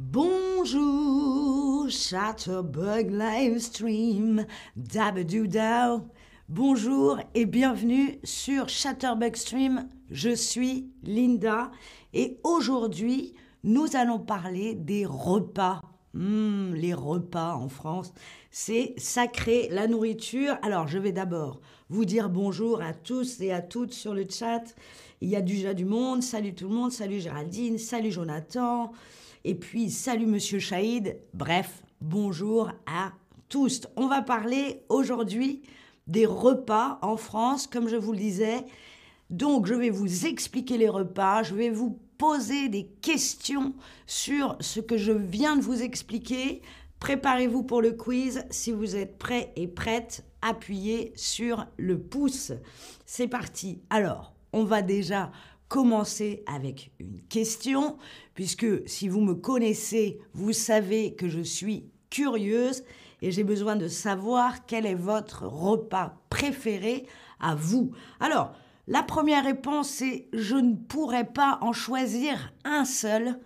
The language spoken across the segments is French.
Bonjour, Chatterbug Livestream, Dabadoo Bonjour et bienvenue sur Chatterbug Stream. Je suis Linda et aujourd'hui, nous allons parler des repas. Hmm, les repas en France, c'est sacré, la nourriture. Alors, je vais d'abord vous dire bonjour à tous et à toutes sur le chat. Il y a déjà du monde. Salut tout le monde. Salut Géraldine. Salut Jonathan. Et puis, salut Monsieur Chaïd. Bref, bonjour à tous. On va parler aujourd'hui des repas en France, comme je vous le disais. Donc, je vais vous expliquer les repas, je vais vous poser des questions sur ce que je viens de vous expliquer. Préparez-vous pour le quiz. Si vous êtes prêts et prêtes, appuyez sur le pouce. C'est parti. Alors, on va déjà commencer avec une question, puisque si vous me connaissez, vous savez que je suis curieuse et j'ai besoin de savoir quel est votre repas préféré à vous. Alors, la première réponse c'est je ne pourrais pas en choisir un seul.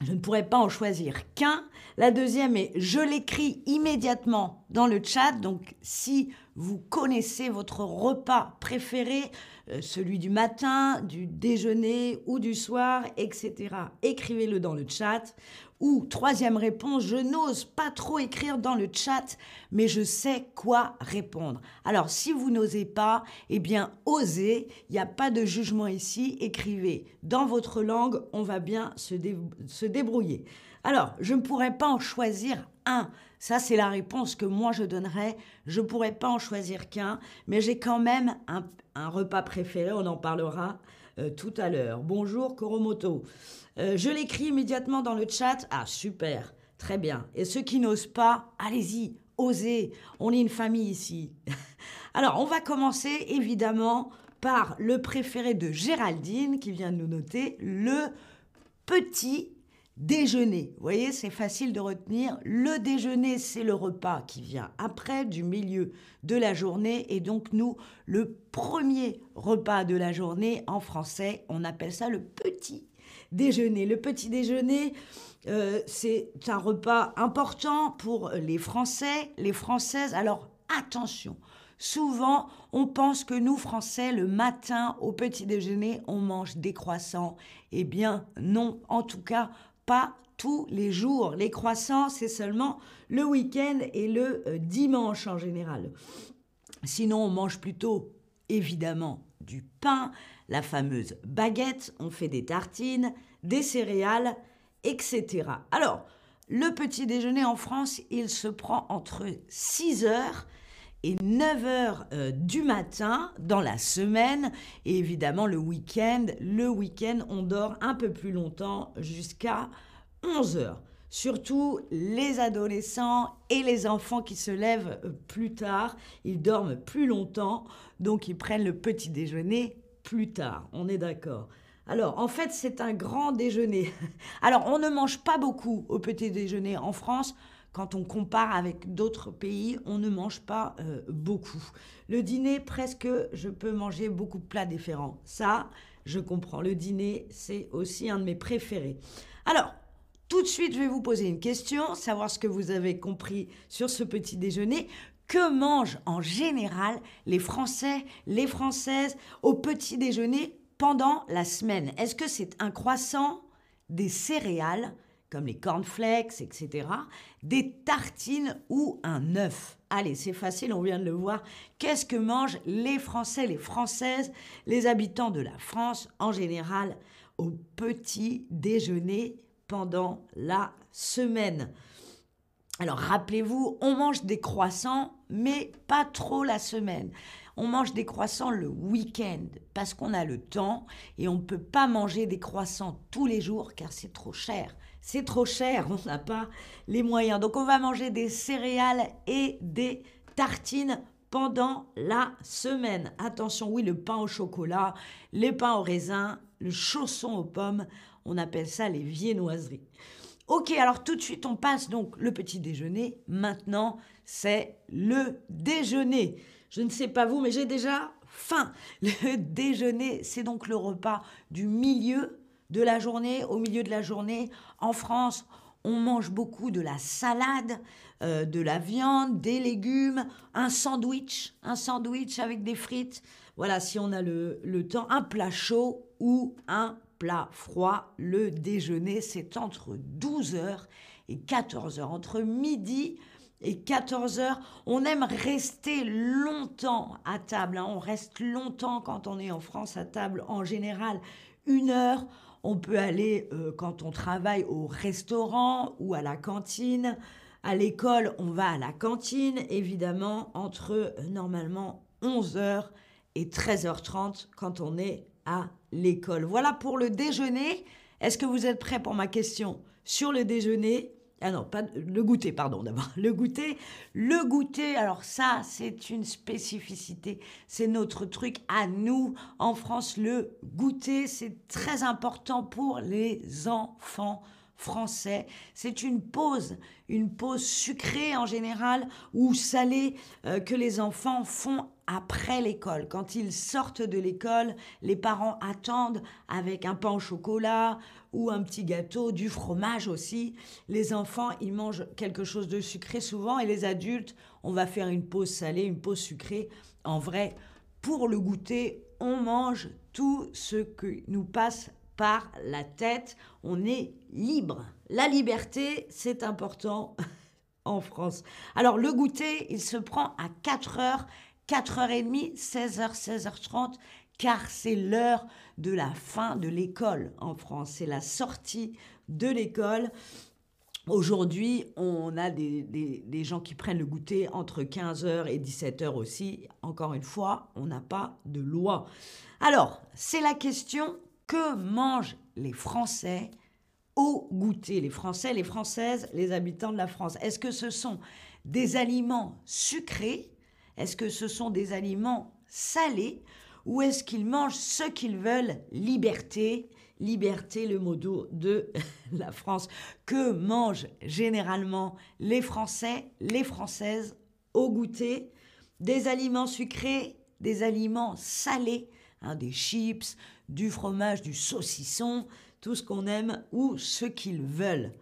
Je ne pourrais pas en choisir qu'un. La deuxième est je l'écris immédiatement dans le chat. Donc si vous connaissez votre repas préféré, euh, celui du matin, du déjeuner ou du soir, etc., écrivez-le dans le chat. Ou troisième réponse, je n'ose pas trop écrire dans le chat, mais je sais quoi répondre. Alors si vous n'osez pas, eh bien osez, il n'y a pas de jugement ici, écrivez dans votre langue, on va bien se, se débrouiller. Alors, je ne pourrais pas en choisir un. Ça, c'est la réponse que moi je donnerais. Je ne pourrais pas en choisir qu'un, mais j'ai quand même un, repas préféré, on en parlera euh, tout à l'heure. Bonjour Koromoto. Euh, je l'écris immédiatement dans le chat. Ah, super, très bien. Et ceux qui n'osent pas, allez-y, osez. On est une famille ici. Alors, on va commencer évidemment par le préféré de Géraldine qui vient de nous noter, le petit Déjeuner, vous voyez, c'est facile de retenir. Le déjeuner, c'est le repas qui vient après, du milieu de la journée. Et donc, nous, le premier repas de la journée, en français, on appelle ça le petit déjeuner. Le petit déjeuner, euh, c'est un repas important pour les Français, les Françaises. Alors, attention, Souvent, on pense que nous, Français, le matin, au petit déjeuner, on mange des croissants. Eh bien, non, en tout cas, pas tous les jours. Les croissants, c'est seulement le week-end et le euh, dimanche en général. Sinon, on mange plutôt, évidemment, du pain, la fameuse baguette, on fait des tartines, des céréales, etc. Alors, le petit déjeuner en France, il se prend entre 6 heures et 9 heures euh, du matin dans la semaine. Et évidemment, le week-end, le week-end, on dort un peu plus longtemps jusqu'à 11 heures. Surtout les adolescents et les enfants qui se lèvent euh, plus tard, ils dorment plus longtemps, donc ils prennent le petit déjeuner plus tard. On est d'accord. Alors, en fait, c'est un grand déjeuner. Alors, on ne mange pas beaucoup au petit déjeuner en France quand on compare avec d'autres pays, on ne mange pas euh, beaucoup. Le dîner, presque, je peux manger beaucoup de plats différents. Ça, je comprends. Le dîner, c'est aussi un de mes préférés. Alors, tout de suite, je vais vous poser une question, savoir ce que vous avez compris sur ce petit déjeuner. Que mangent en général les Français, les Françaises au petit déjeuner pendant la semaine? Est-ce que c'est un croissant, des céréales, comme les cornflakes, etc., des tartines ou un œuf. Allez, c'est facile, on vient de le voir. Qu'est-ce que mangent les Français, les Françaises, les habitants de la France en général au petit déjeuner pendant la semaine? Alors rappelez-vous, on mange des croissants, mais pas trop la semaine. On mange des croissants le week-end parce qu'on a le temps et on ne peut pas manger des croissants tous les jours car c'est trop cher c'est trop cher, on n'a pas les moyens. Donc on va manger des céréales et des tartines pendant la semaine. Attention, oui, le pain au chocolat, les pains au raisin, le chausson aux pommes, on appelle ça les viennoiseries. Ok, alors tout de suite, on passe donc le petit déjeuner. Maintenant, c'est le déjeuner. Je ne sais pas vous, mais j'ai déjà faim. Le déjeuner, c'est donc le repas du milieu de la journée, au milieu de la journée. En France, on mange beaucoup de la salade, euh, de la viande, des légumes, un sandwich, un sandwich avec des frites. Voilà, si on a le, le temps, un plat chaud ou un plat froid. Le déjeuner, c'est entre 12h et 14h. Entre midi et 14h, on aime rester longtemps à table. Hein. On reste longtemps quand on est en France à table. En général, une heure. On peut aller, euh, quand on travaille, au restaurant ou à la cantine. À l'école, on va à la cantine, évidemment, entre euh, normalement 11h et 13h30 quand on est à l'école. Voilà pour le déjeuner. Est-ce que vous êtes prêts pour ma question? Sur le déjeuner ah non, pas le goûter, pardon d'abord. Le goûter. Le goûter, alors ça, c'est une spécificité. C'est notre truc à nous. En France, le goûter, c'est très important pour les enfants français. C'est une pause, une pause sucrée en général ou salée euh, que les enfants font après l'école. Quand ils sortent de l'école, les parents attendent avec un pain au chocolat ou un petit gâteau, du fromage aussi. Les enfants, ils mangent quelque chose de sucré souvent et les adultes, on va faire une pause salée, une pause sucrée. En vrai, pour le goûter, on mange tout ce que nous passe par la tête. On est libre. La liberté, c'est important en France. Alors le goûter, il se prend à 4 heures, 4h30, 16h, 16h30, car c'est l'heure de la fin de l'école en France. C'est la sortie de l'école. Aujourd'hui, on a des, des, gens qui prennent le goûter entre 15h et 17h aussi. Encore une fois, on n'a pas de loi. Alors, c'est la question que mangent les Français au goûter. Les Français, les Françaises, les habitants de la France. Est-ce que ce sont des aliments sucrés? Est-ce que ce sont des aliments salés? Ou est-ce qu'ils mangent ce qu'ils veulent? Liberté, liberté, le mot de la France. Que mangent généralement les Français, les Françaises au goûter? Des aliments sucrés, des aliments salés, hein, des chips, du fromage, du saucisson, tout ce qu'on aime ou ce qu'ils veulent.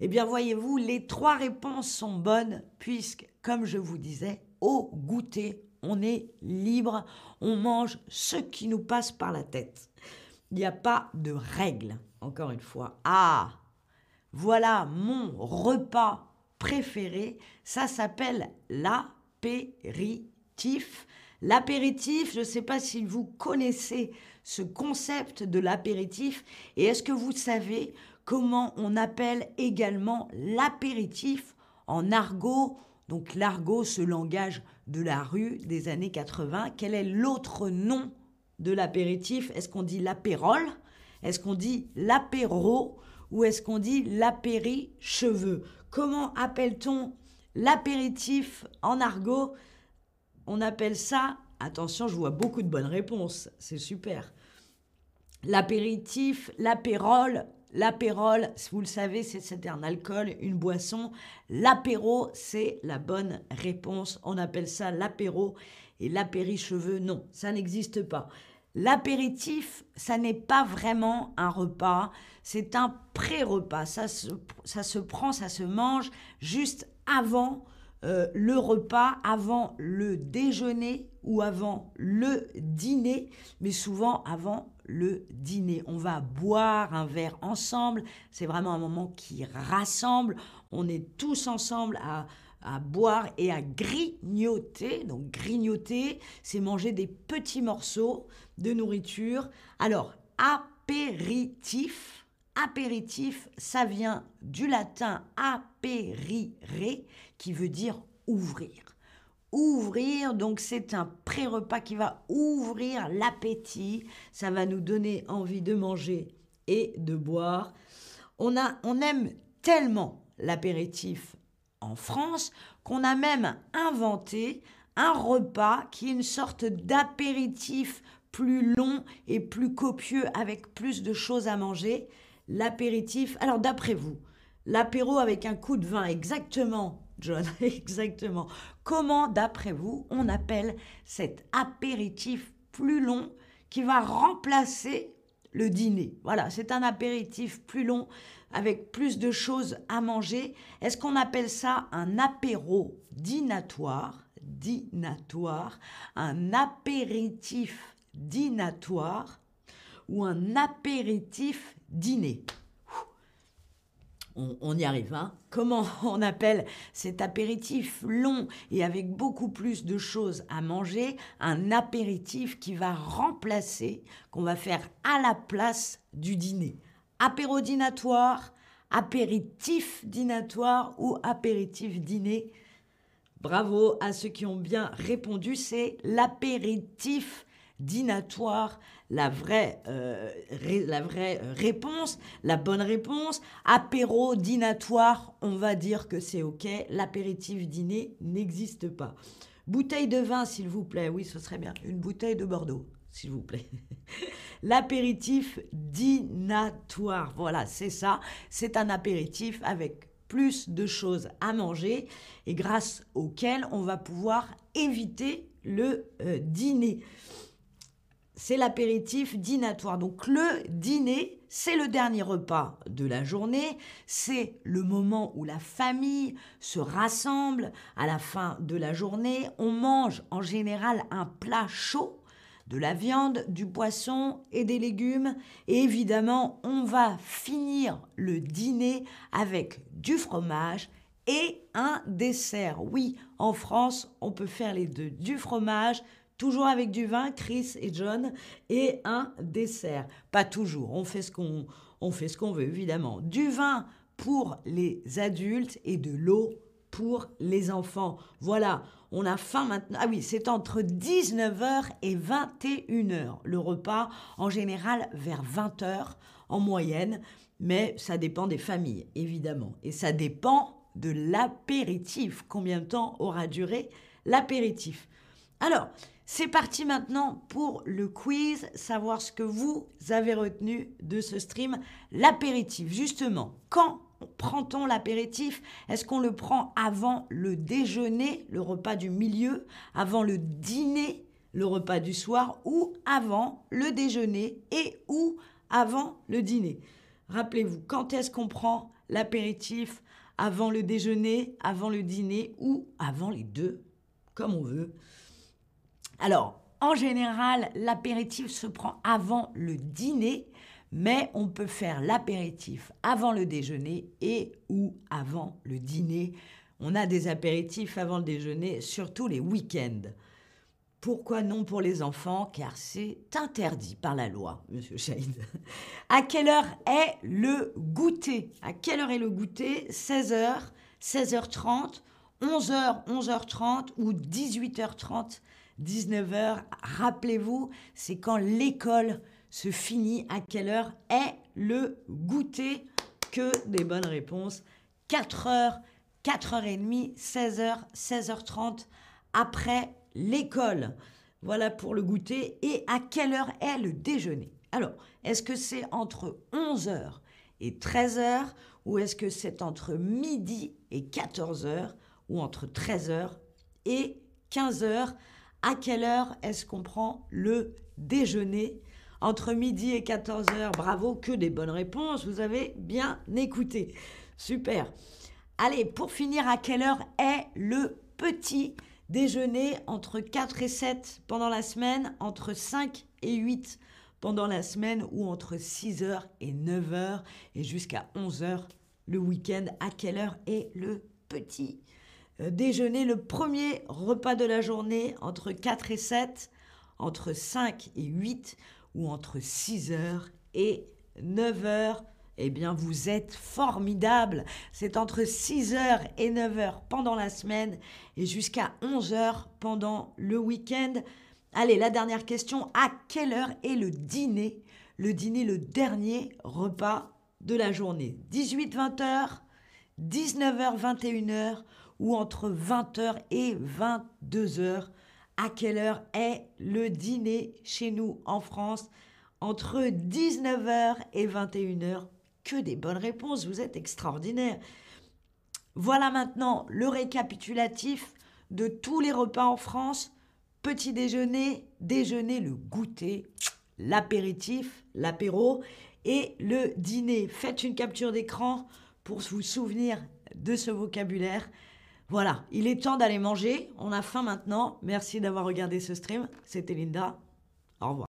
Eh bien, voyez-vous, les trois réponses sont bonnes puisque, comme je vous disais, au goûter, on est libre, on mange ce qui nous passe par la tête. Il n'y a pas de règles, encore une fois. Ah, voilà mon repas préféré, ça s'appelle l'apéritif. L'apéritif, je ne sais pas si vous connaissez ce concept de l'apéritif et est-ce que vous savez comment on appelle également l'apéritif en argot? Donc l'argot, ce langage de la rue des années 80, quel est l'autre nom de l'apéritif? Est-ce qu'on dit l'apérole? Est-ce qu'on dit l'apéro? Ou est-ce qu'on dit l'apéri-cheveux? Comment appelle-t-on l'apéritif en argot? On appelle ça, attention, je vois beaucoup de bonnes réponses, c'est super. L'apéritif, l'apérole, l'apérole, vous le savez, c'est un alcool, une boisson. L'apéro, c'est la bonne réponse. On appelle ça l'apéro et l'apéri-cheveux, non, ça n'existe pas. L'apéritif, ça n'est pas vraiment un repas, c'est un pré-repas. Ça se, ça se prend, ça se mange juste avant euh, le repas avant le déjeuner ou avant le dîner, mais souvent avant le dîner. On va boire un verre ensemble, c'est vraiment un moment qui rassemble, on est tous ensemble à, boire et à grignoter. Donc grignoter, c'est manger des petits morceaux de nourriture. Alors, apéritif, apéritif, ça vient du latin aperire, qui veut dire ouvrir. Ouvrir, donc c'est un pré-repas qui va ouvrir l'appétit, ça va nous donner envie de manger et de boire. On, a, on aime tellement l'apéritif en France qu'on a même inventé un repas qui est une sorte d'apéritif plus long et plus copieux avec plus de choses à manger l'apéritif. Alors d'après vous, l'apéro avec un coup de vin, exactement, John, exactement. Comment, d'après vous, on appelle cet apéritif plus long qui va remplacer le dîner? Voilà, c'est un apéritif plus long avec plus de choses à manger. Est-ce qu'on appelle ça un apéro dînatoire? Dînatoire, un apéritif dînatoire ou un apéritif dîner? On, y arrive. Hein Comment on appelle cet apéritif long et avec beaucoup plus de choses à manger un apéritif qui va remplacer, qu'on va faire à la place du dîner Apérodinatoire, apéritif dînatoire ou apéritif dîner Bravo à ceux qui ont bien répondu, c'est l'apéritif dînatoire la vraie, euh, la vraie euh, réponse, la bonne réponse. Apéro dînatoire, on va dire que c'est OK. L'apéritif dîner n'existe pas. Bouteille de vin, s'il vous plaît. Oui, ce serait bien. Une bouteille de Bordeaux, s'il vous plaît. L'apéritif dînatoire. Voilà, c'est ça. C'est un apéritif avec plus de choses à manger et grâce auquel on va pouvoir éviter le euh, dîner c'est l'apéritif dînatoire. Donc le dîner, c'est le dernier repas de la journée, c'est le moment où la famille se rassemble à la fin de la journée. On mange en général un plat chaud, de la viande, du poisson et des légumes. Et évidemment, on va finir le dîner avec du fromage et un dessert. Oui, en France, on peut faire les deux, du fromage, toujours avec du vin, Chris et John, et un dessert. Pas toujours, on fait ce qu'on on fait ce qu'on veut évidemment. Du vin pour les adultes et de l'eau pour les enfants. Voilà, on a faim maintenant. Ah oui, c'est entre 19h et 21h le repas, en général vers 20h en moyenne, mais ça dépend des familles évidemment et ça dépend de l'apéritif. Combien de temps aura duré l'apéritif? Alors, c'est parti maintenant pour le quiz, savoir ce que vous avez retenu de ce stream. L'apéritif, justement, quand prend-on l'apéritif? Est-ce qu'on le prend avant le déjeuner, le repas du milieu, avant le dîner, le repas du soir, ou avant le déjeuner et ou avant le dîner? Rappelez-vous, quand est-ce qu'on prend l'apéritif? Avant le déjeuner, avant le dîner ou avant les deux, comme on veut alors, en général, l'apéritif se prend avant le dîner, mais on peut faire l'apéritif avant le déjeuner et ou avant le dîner. On a des apéritifs avant le déjeuner, surtout les week-ends. Pourquoi non pour les enfants? Car c'est interdit par la loi, monsieur Shahid. À quelle heure est le goûter? À quelle heure est le goûter? 16h, 16h30, 11h, 11h30 ou 18h30 19h, rappelez-vous, c'est quand l'école se finit, à quelle heure est le goûter? Que des bonnes réponses. 4h, 4h30, 16h, 16h30 après l'école. Voilà pour le goûter. Et à quelle heure est le déjeuner? Alors, est-ce que c'est entre 11h et 13h ou est-ce que c'est entre midi et 14h ou entre 13h et 15h à quelle heure est-ce qu'on prend le déjeuner? Entre midi et 14h Bravo, que des bonnes réponses, vous avez bien écouté. Super. Allez, pour finir, à quelle heure est le petit déjeuner entre 4 et 7 pendant la semaine, entre 5 et 8 pendant la semaine ou entre 6h et 9h et jusqu'à 11h le week-end? À quelle heure est le petit déjeuner le premier repas de la journée entre 4 et 7, entre 5 et 8 ou entre 6 heures et 9 heures. Eh bien, vous êtes formidable. C'est entre 6 heures et 9 heures pendant la semaine et jusqu'à 11 heures pendant le week-end. Allez, la dernière question. À quelle heure est le dîner? Le dîner, le dernier repas de la journée. 18-20 heures, 19h, 21h ou entre 20h et 22h. À quelle heure est le dîner chez nous en France? Entre 19h et 21h. Que des bonnes réponses, vous êtes extraordinaire. Voilà maintenant le récapitulatif de tous les repas en France. Petit déjeuner, déjeuner, le goûter. l'apéritif, l'apéro et le dîner. Faites une capture d'écran pour vous souvenir de ce vocabulaire. Voilà, il est temps d'aller manger. On a faim maintenant. Merci d'avoir regardé ce stream. C'était Linda. Au revoir.